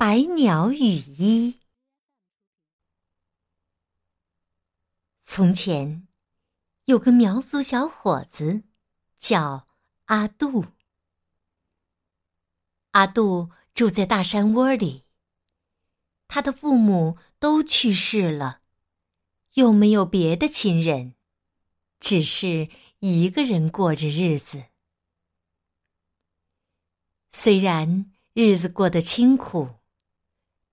百鸟羽衣。从前，有个苗族小伙子，叫阿杜。阿杜住在大山窝里，他的父母都去世了，又没有别的亲人，只是一个人过着日子。虽然日子过得清苦，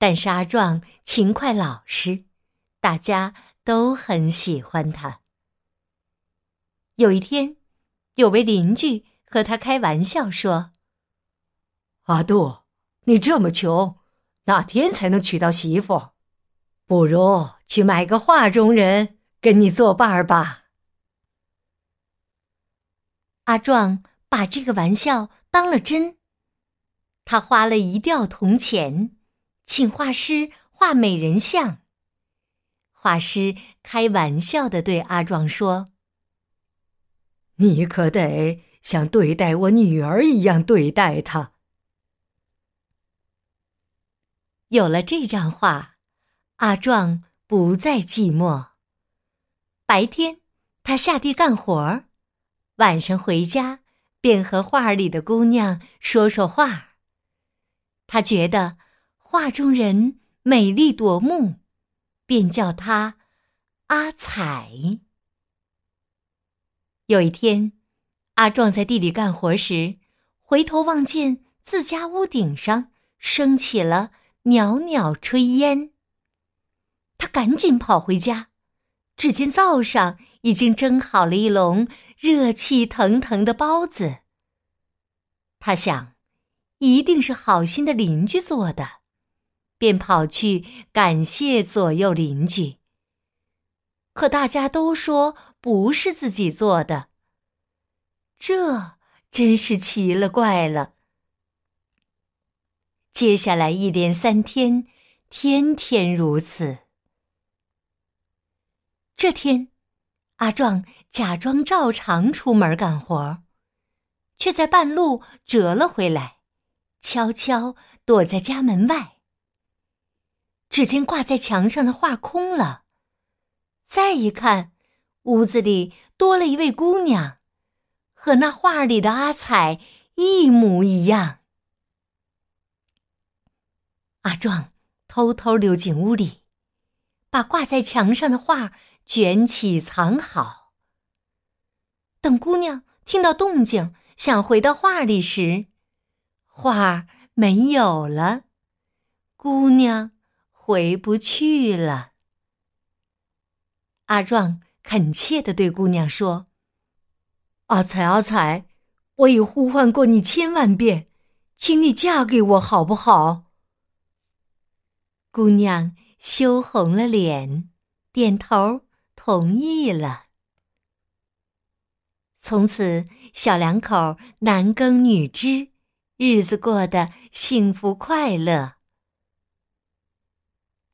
但是阿壮勤快老实，大家都很喜欢他。有一天，有位邻居和他开玩笑说：“阿杜，你这么穷，哪天才能娶到媳妇？不如去买个画中人跟你作伴儿吧。”阿壮把这个玩笑当了真。他花了一吊铜钱，请画师画美人像。画师开玩笑的对阿壮说：“你可得像对待我女儿一样对待她。”有了这张画，阿壮不再寂寞。白天他下地干活晚上回家便和画里的姑娘说说话。他觉得画中人美丽夺目，便叫她阿彩。有一天，阿壮在地里干活时，回头望见自家屋顶上升起了袅袅炊烟。他赶紧跑回家，只见灶上已经蒸好了一笼热气腾腾的包子。他想。一定是好心的邻居做的，便跑去感谢左右邻居。可大家都说不是自己做的，这真是奇了怪了。接下来一连三天，天天如此。这天，阿壮假装照常出门干活，却在半路折了回来。悄悄躲在家门外。只见挂在墙上的画空了，再一看，屋子里多了一位姑娘，和那画里的阿彩一模一样。阿壮偷偷溜进屋里，把挂在墙上的画卷起藏好。等姑娘听到动静，想回到画里时，画没有了，姑娘回不去了。阿壮恳切的对姑娘说：“阿彩，阿彩，我已呼唤过你千万遍，请你嫁给我好不好？”姑娘羞红了脸，点头同意了。从此，小两口男耕女织。日子过得幸福快乐。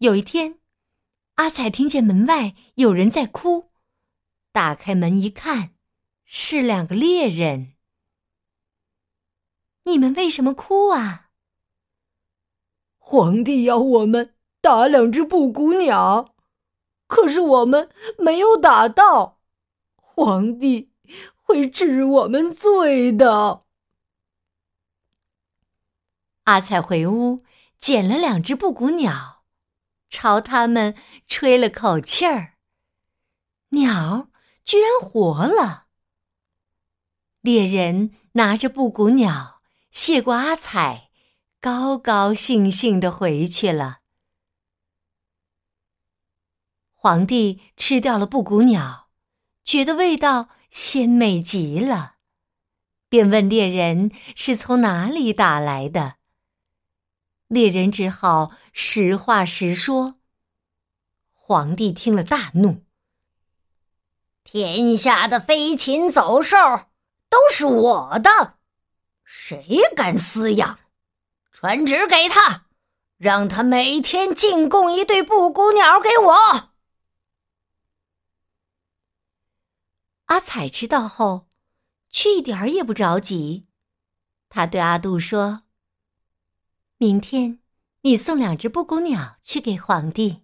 有一天，阿彩听见门外有人在哭，打开门一看，是两个猎人。你们为什么哭啊？皇帝要我们打两只布谷鸟，可是我们没有打到，皇帝会治我们罪的。阿彩回屋捡了两只布谷鸟，朝他们吹了口气儿，鸟居然活了。猎人拿着布谷鸟谢过阿彩，高高兴兴的回去了。皇帝吃掉了布谷鸟，觉得味道鲜美极了，便问猎人是从哪里打来的。猎人只好实话实说。皇帝听了大怒：“天下的飞禽走兽都是我的，谁敢私养？传旨给他，让他每天进贡一对布谷鸟给我。”阿彩知道后，却一点儿也不着急。他对阿杜说。明天，你送两只布谷鸟去给皇帝，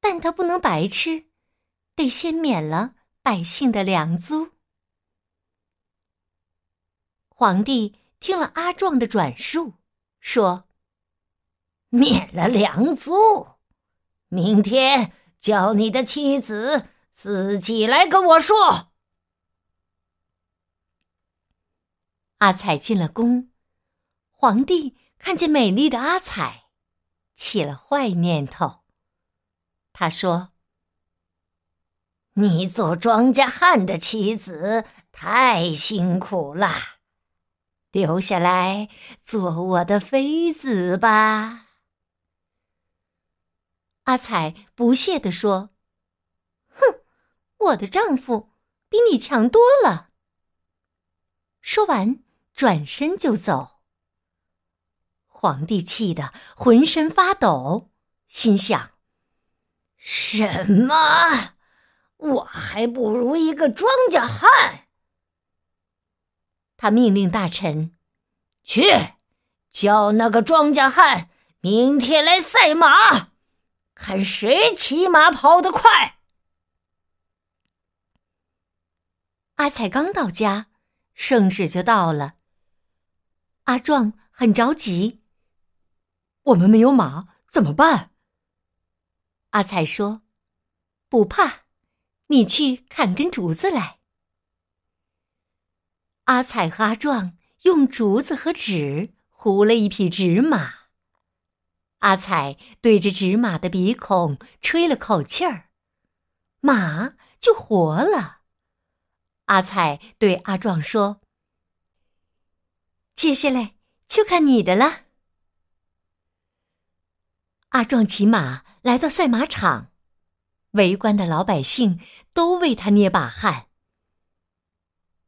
但他不能白吃，得先免了百姓的粮租。”皇帝听了阿壮的转述，说：“免了粮租，明天叫你的妻子自己来跟我说。”阿彩进了宫，皇帝看见美丽的阿彩，起了坏念头。他说：“你做庄稼汉的妻子太辛苦了。”留下来做我的妃子吧。”阿彩不屑地说，“哼，我的丈夫比你强多了。”说完，转身就走。皇帝气得浑身发抖，心想：“什么？我还不如一个庄稼汉。”他命令大臣：“去，叫那个庄稼汉明天来赛马，看谁骑马跑得快。”阿彩刚到家，圣旨就到了。阿壮很着急：“我们没有马，怎么办？”阿彩说：“不怕，你去砍根竹子来。”阿彩和阿壮用竹子和纸糊了一匹纸马。阿彩对着纸马的鼻孔吹了口气儿，马就活了。阿彩对阿壮说：“接下来就看你的了。”阿壮骑马来到赛马场，围观的老百姓都为他捏把汗。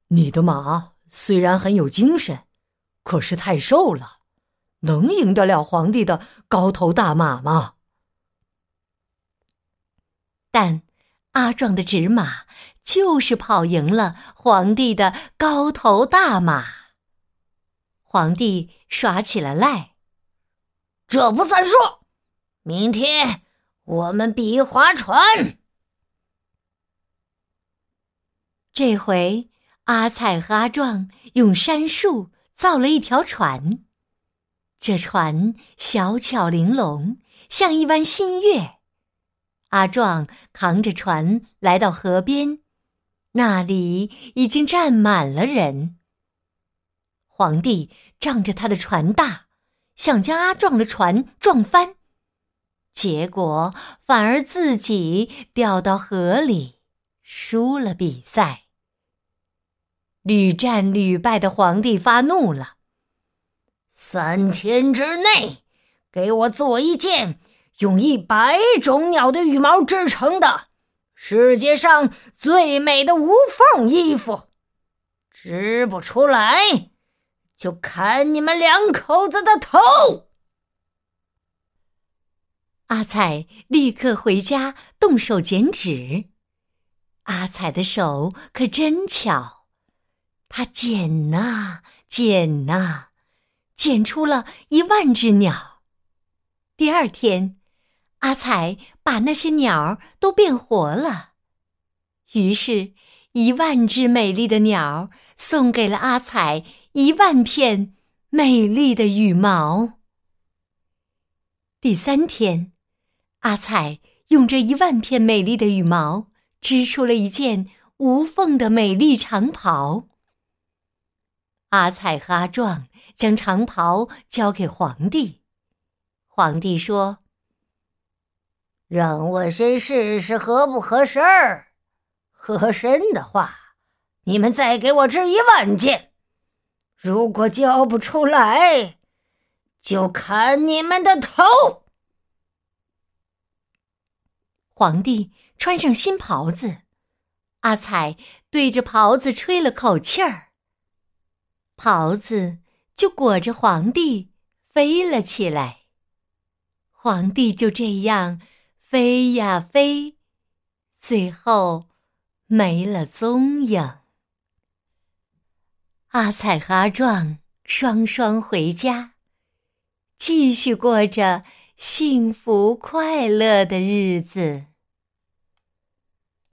你的马。虽然很有精神，可是太瘦了，能赢得了皇帝的高头大马吗？但阿壮的纸马就是跑赢了皇帝的高头大马。皇帝耍起了赖，这不算数。明天我们比划船。这回。阿彩和阿壮用杉树造了一条船，这船小巧玲珑，像一弯新月。阿壮扛着船来到河边，那里已经站满了人。皇帝仗着他的船大，想将阿壮的船撞翻，结果反而自己掉到河里，输了比赛。屡战屡败的皇帝发怒了。三天之内，给我做一件用一百种鸟的羽毛织成的世界上最美的无缝衣服。织不出来，就砍你们两口子的头。阿彩立刻回家动手剪纸。阿彩的手可真巧。他剪呐剪呐，剪出了一万只鸟。第二天，阿彩把那些鸟都变活了，于是，一万只美丽的鸟送给了阿彩一万片美丽的羽毛。第三天，阿彩用这一万片美丽的羽毛织出了一件无缝的美丽长袍。阿彩和阿壮将长袍交给皇帝，皇帝说：“让我先试试合不合身儿，合身的话，你们再给我织一万件；如果交不出来，就砍你们的头。”皇帝穿上新袍子，阿彩对着袍子吹了口气儿。袍子就裹着皇帝飞了起来，皇帝就这样飞呀飞，最后没了踪影。阿彩和阿壮双双回家，继续过着幸福快乐的日子。